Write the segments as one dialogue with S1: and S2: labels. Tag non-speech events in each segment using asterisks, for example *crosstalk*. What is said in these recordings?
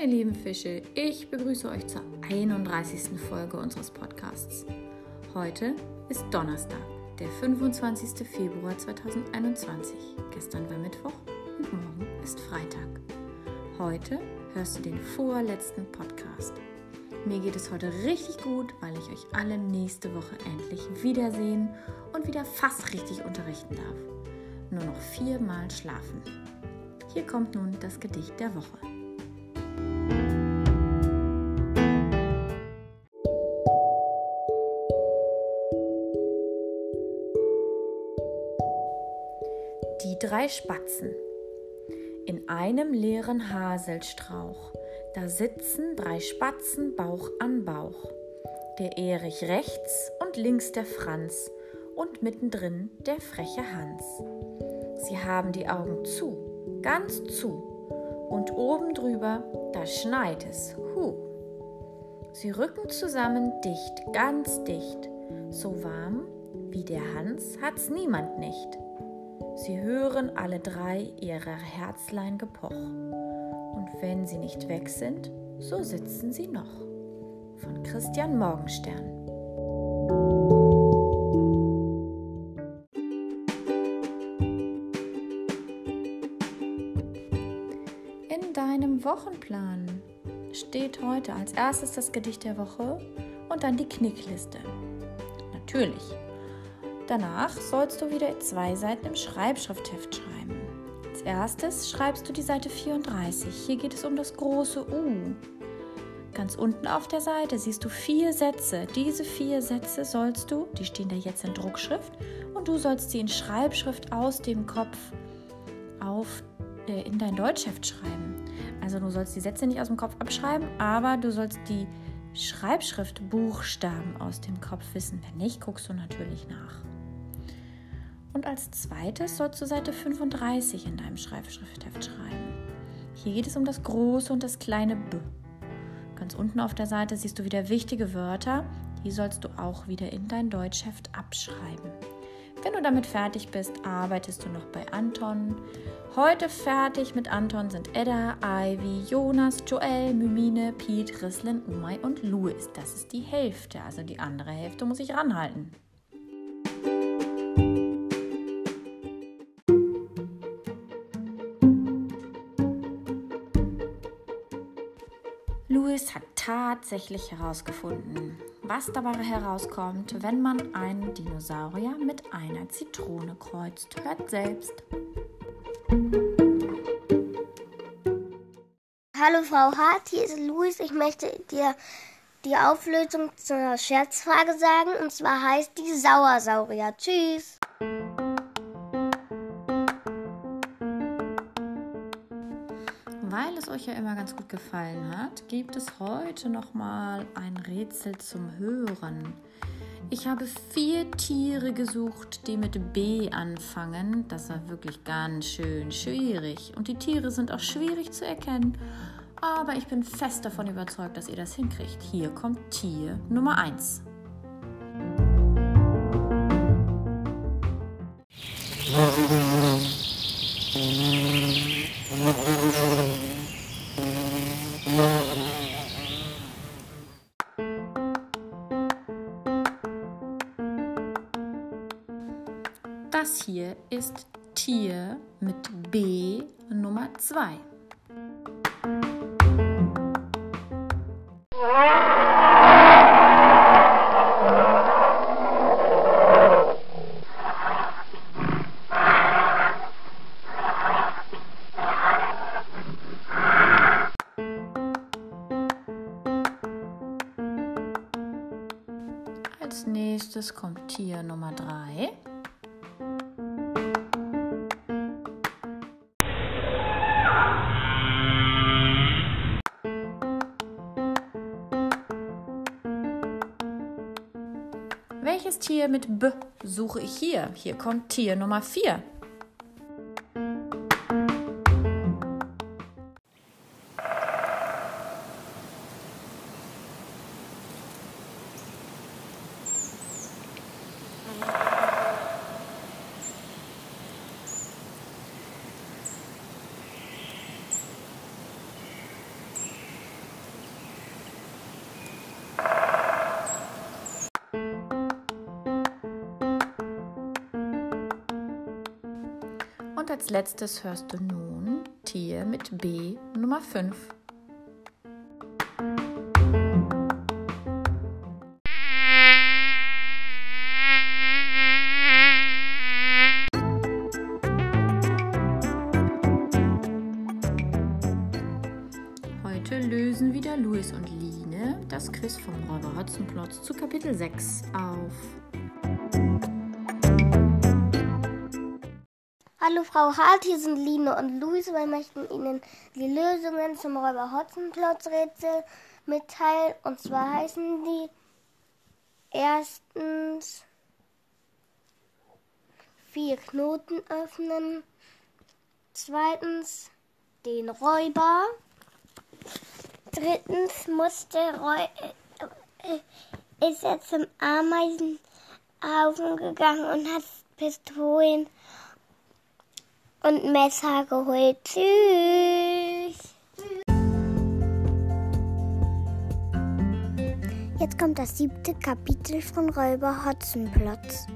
S1: ihr lieben Fische, ich begrüße euch zur 31. Folge unseres Podcasts. Heute ist Donnerstag, der 25. Februar 2021. Gestern war Mittwoch und morgen ist Freitag. Heute hörst du den vorletzten Podcast. Mir geht es heute richtig gut, weil ich euch alle nächste Woche endlich wiedersehen und wieder fast richtig unterrichten darf. Nur noch viermal schlafen. Hier kommt nun das Gedicht der Woche. Die drei Spatzen. In einem leeren Haselstrauch, da sitzen drei Spatzen Bauch an Bauch. Der Erich rechts und links der Franz und mittendrin der freche Hans. Sie haben die Augen zu, ganz zu, und oben drüber, da schneit es, hu. Sie rücken zusammen dicht, ganz dicht, so warm wie der Hans hat's niemand nicht. Sie hören alle drei ihrer Herzlein gepoch. Und wenn sie nicht weg sind, so sitzen sie noch. Von Christian Morgenstern. In deinem Wochenplan steht heute als erstes das Gedicht der Woche und dann die Knickliste. Natürlich Danach sollst du wieder zwei Seiten im Schreibschriftheft schreiben. Als erstes schreibst du die Seite 34. Hier geht es um das große U. Ganz unten auf der Seite siehst du vier Sätze. Diese vier Sätze sollst du, die stehen da jetzt in Druckschrift, und du sollst sie in Schreibschrift aus dem Kopf auf, äh, in dein Deutschheft schreiben. Also du sollst die Sätze nicht aus dem Kopf abschreiben, aber du sollst die Schreibschriftbuchstaben aus dem Kopf wissen. Wenn nicht, guckst du natürlich nach. Und als zweites sollst du Seite 35 in deinem Schreibschriftheft schreiben. Hier geht es um das große und das kleine B. Ganz unten auf der Seite siehst du wieder wichtige Wörter. Die sollst du auch wieder in dein Deutschheft abschreiben. Wenn du damit fertig bist, arbeitest du noch bei Anton. Heute fertig mit Anton sind Edda, Ivy, Jonas, Joel, Mymine, Pete, Rislin, Umay und Louis. Das ist die Hälfte, also die andere Hälfte muss ich ranhalten. Tatsächlich herausgefunden, was dabei herauskommt, wenn man einen Dinosaurier mit einer Zitrone kreuzt. Hört selbst.
S2: Hallo Frau Hart, hier ist Luis. Ich möchte dir die Auflösung zur Scherzfrage sagen. Und zwar heißt die Sauersaurier. Tschüss.
S1: Weil es euch ja immer ganz gut gefallen hat, gibt es heute noch mal ein Rätsel zum Hören. Ich habe vier Tiere gesucht, die mit B anfangen. Das war wirklich ganz schön schwierig. Und die Tiere sind auch schwierig zu erkennen. Aber ich bin fest davon überzeugt, dass ihr das hinkriegt. Hier kommt Tier Nummer 1. *laughs* Das hier ist Tier mit B Nummer 2. Als nächstes kommt Tier Nummer 3. Tier mit B suche ich hier? Hier kommt Tier Nummer 4. Als letztes hörst du nun Tier mit B Nummer 5. Heute lösen wieder Luis und Line das Quiz vom Räuber Hotzenplotz zu Kapitel 6 auf.
S2: Hallo Frau Hart, hier sind Line und Luis. Wir möchten Ihnen die Lösungen zum Räuber Hotzenplotz Rätsel mitteilen. Und zwar heißen die erstens vier Knoten öffnen, zweitens den Räuber, drittens muss der Räuber äh, ist er zum Ameisenhaufen gegangen und hat Pistolen und Messer geholt. Tschüss. Jetzt kommt das siebte Kapitel von Räuber Hotzenplotz.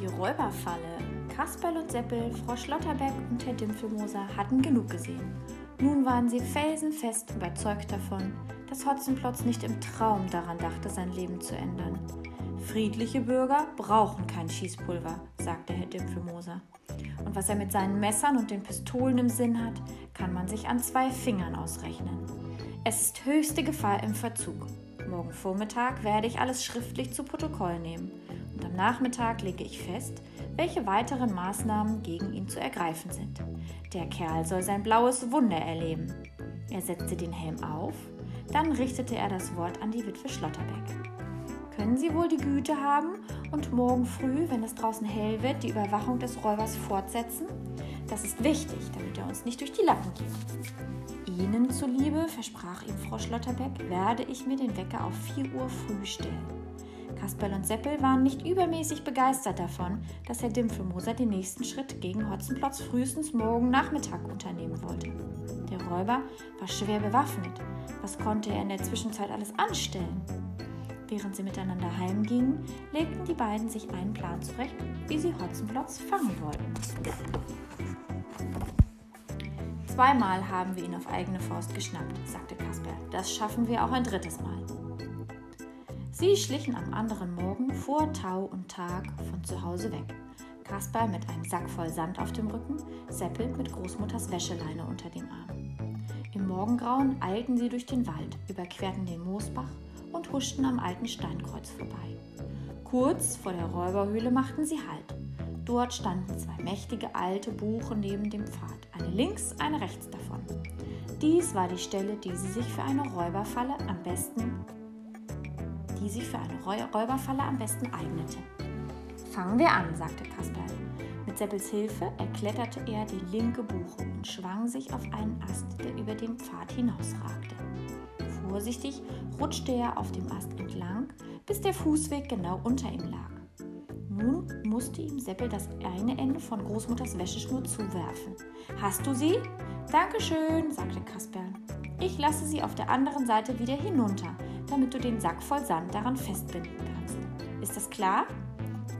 S1: Die Räuberfalle. Kasperl und Seppel, Frau Schlotterbeck und Herr Dimpfelmoser hatten genug gesehen. Nun waren sie felsenfest überzeugt davon, dass Hotzenplotz nicht im Traum daran dachte, sein Leben zu ändern. Friedliche Bürger brauchen kein Schießpulver, sagte Herr Dimpfelmoser. Und was er mit seinen Messern und den Pistolen im Sinn hat, kann man sich an zwei Fingern ausrechnen. Es ist höchste Gefahr im Verzug. Morgen Vormittag werde ich alles schriftlich zu Protokoll nehmen und am Nachmittag lege ich fest, welche weiteren Maßnahmen gegen ihn zu ergreifen sind. Der Kerl soll sein blaues Wunder erleben. Er setzte den Helm auf, dann richtete er das Wort an die Witwe Schlotterbeck. Können Sie wohl die Güte haben und morgen früh, wenn es draußen hell wird, die Überwachung des Räubers fortsetzen? Das ist wichtig, damit er uns nicht durch die Lappen geht. Ihnen zuliebe, versprach ihm Frau Schlotterbeck, werde ich mir den Wecker auf 4 Uhr früh stellen. Kasperl und Seppel waren nicht übermäßig begeistert davon, dass Herr Dimpfelmoser den nächsten Schritt gegen Hotzenplotz frühestens morgen Nachmittag unternehmen wollte. Der Räuber war schwer bewaffnet. Was konnte er in der Zwischenzeit alles anstellen? Während sie miteinander heimgingen, legten die beiden sich einen Plan zurecht, wie sie Hotzenplotz fangen wollten. Zweimal haben wir ihn auf eigene Faust geschnappt, sagte Kasper. Das schaffen wir auch ein drittes Mal. Sie schlichen am anderen Morgen vor Tau und Tag von zu Hause weg. Kasper mit einem Sack voll Sand auf dem Rücken, Seppel mit Großmutters Wäscheleine unter dem Arm. Im Morgengrauen eilten sie durch den Wald, überquerten den Moosbach und huschten am alten Steinkreuz vorbei. Kurz vor der Räuberhöhle machten sie Halt. Dort standen zwei mächtige alte Buchen neben dem Pfad, eine links, eine rechts davon. Dies war die Stelle, die sie sich für eine Räuberfalle am besten, die sich für eine Räuberfalle am besten eignete. Fangen wir an, sagte Kasperl. Mit Seppels Hilfe erkletterte er die linke Buche und schwang sich auf einen Ast, der über den Pfad hinausragte. Vorsichtig rutschte er auf dem Ast entlang, bis der Fußweg genau unter ihm lag. Nun musste ihm Seppel das eine Ende von Großmutters Wäscheschnur zuwerfen. Hast du sie? Dankeschön, sagte Kasperl. Ich lasse sie auf der anderen Seite wieder hinunter, damit du den Sack voll Sand daran festbinden kannst. Ist das klar?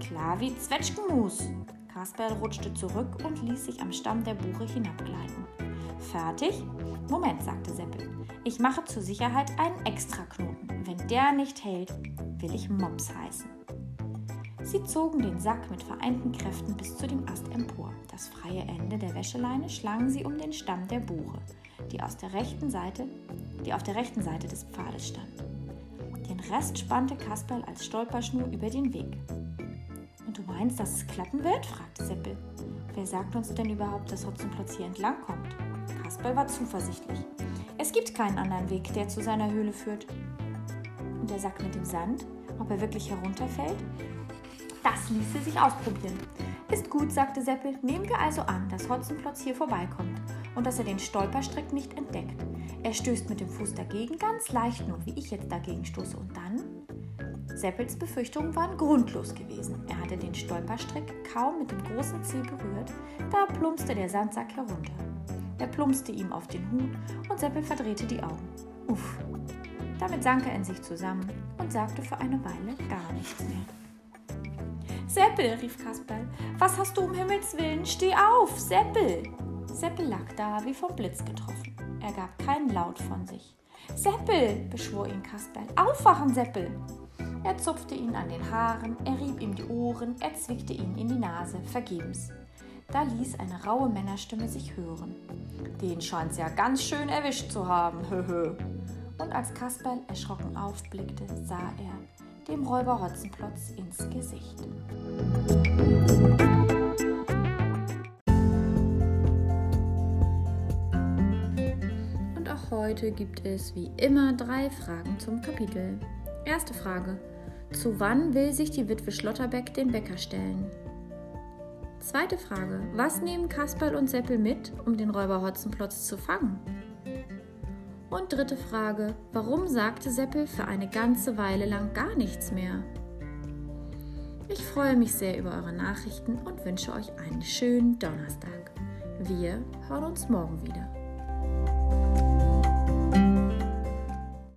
S1: Klar wie Zwetschgenmus. Kasperl rutschte zurück und ließ sich am Stamm der Buche hinabgleiten. Fertig? Moment, sagte Seppel. Ich mache zur Sicherheit einen Extraknoten. Wenn der nicht hält, will ich Mops heißen. Sie zogen den Sack mit vereinten Kräften bis zu dem Ast empor. Das freie Ende der Wäscheleine schlangen sie um den Stamm der Buche, die, aus der rechten Seite, die auf der rechten Seite des Pfades stand. Den Rest spannte Kasperl als Stolperschnur über den Weg. Und du meinst, dass es klappen wird? fragte Seppel. Wer sagt uns denn überhaupt, dass Hotzenplotz hier entlang kommt? Kasperl war zuversichtlich. Es gibt keinen anderen Weg, der zu seiner Höhle führt. Und der Sack mit dem Sand, ob er wirklich herunterfällt? Das ließe sich ausprobieren. Ist gut, sagte Seppel. Nehmen wir also an, dass Hotzenplotz hier vorbeikommt und dass er den Stolperstrick nicht entdeckt. Er stößt mit dem Fuß dagegen, ganz leicht nur, wie ich jetzt dagegen stoße. Und dann? Seppels Befürchtungen waren grundlos gewesen. Er hatte den Stolperstrick kaum mit dem großen Zeh berührt, da plumpste der Sandsack herunter. Er plumpste ihm auf den Hut und Seppel verdrehte die Augen. Uff. Damit sank er in sich zusammen und sagte für eine Weile gar nichts mehr. Seppel, rief Kasperl, was hast du um Himmels willen? Steh auf, Seppel! Seppel lag da wie vom Blitz getroffen. Er gab keinen Laut von sich. Seppel, beschwor ihn Kasperl, aufwachen, Seppel! Er zupfte ihn an den Haaren, er rieb ihm die Ohren, er zwickte ihn in die Nase, vergebens. Da ließ eine raue Männerstimme sich hören. Den scheint's ja ganz schön erwischt zu haben, höhö. Und als Kasperl erschrocken aufblickte, sah er dem Räuber Hotzenplotz ins Gesicht. Heute gibt es wie immer drei Fragen zum Kapitel. Erste Frage. Zu wann will sich die Witwe Schlotterbeck den Bäcker stellen? Zweite Frage. Was nehmen Kasperl und Seppel mit, um den Räuber Hotzenplotz zu fangen? Und dritte Frage. Warum sagte Seppel für eine ganze Weile lang gar nichts mehr? Ich freue mich sehr über eure Nachrichten und wünsche euch einen schönen Donnerstag. Wir hören uns morgen wieder.